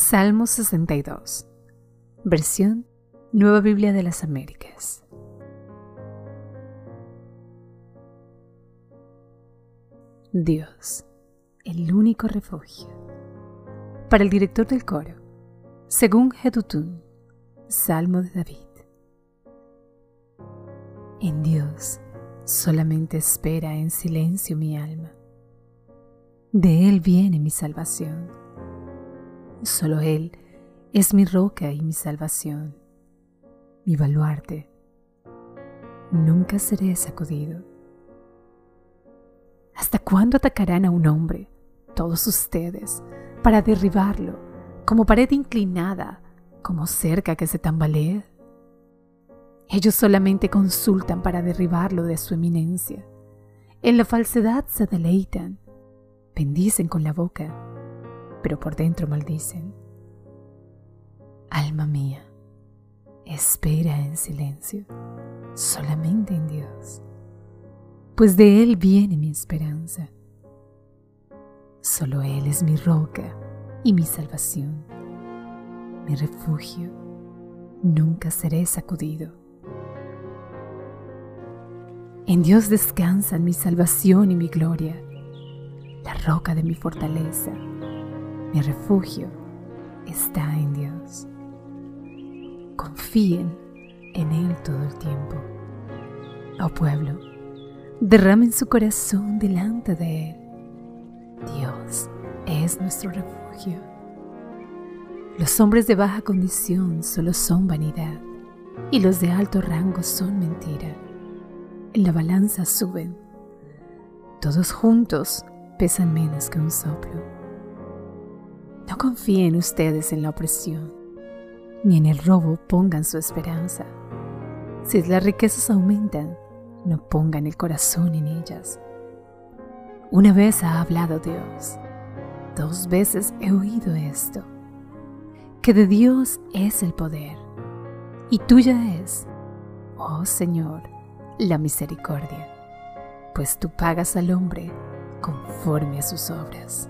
Salmo 62, versión Nueva Biblia de las Américas. Dios, el único refugio. Para el director del coro, según Jedutun, Salmo de David. En Dios solamente espera en silencio mi alma. De Él viene mi salvación. Solo Él es mi roca y mi salvación, mi baluarte. Nunca seré sacudido. ¿Hasta cuándo atacarán a un hombre, todos ustedes, para derribarlo, como pared inclinada, como cerca que se tambalee? Ellos solamente consultan para derribarlo de su eminencia. En la falsedad se deleitan, bendicen con la boca, pero por dentro maldicen. Alma mía, espera en silencio, solamente en Dios, pues de Él viene mi esperanza. Solo Él es mi roca y mi salvación, mi refugio, nunca seré sacudido. En Dios descansan mi salvación y mi gloria, la roca de mi fortaleza, mi refugio está en Dios. Confíen en Él todo el tiempo. Oh pueblo, derramen su corazón delante de Él. Dios es nuestro refugio. Los hombres de baja condición solo son vanidad y los de alto rango son mentira en la balanza suben. Todos juntos pesan menos que un soplo. No confíen ustedes en la opresión, ni en el robo pongan su esperanza. Si las riquezas aumentan, no pongan el corazón en ellas. Una vez ha hablado Dios, dos veces he oído esto, que de Dios es el poder, y tuya es, oh Señor, la misericordia, pues tú pagas al hombre conforme a sus obras.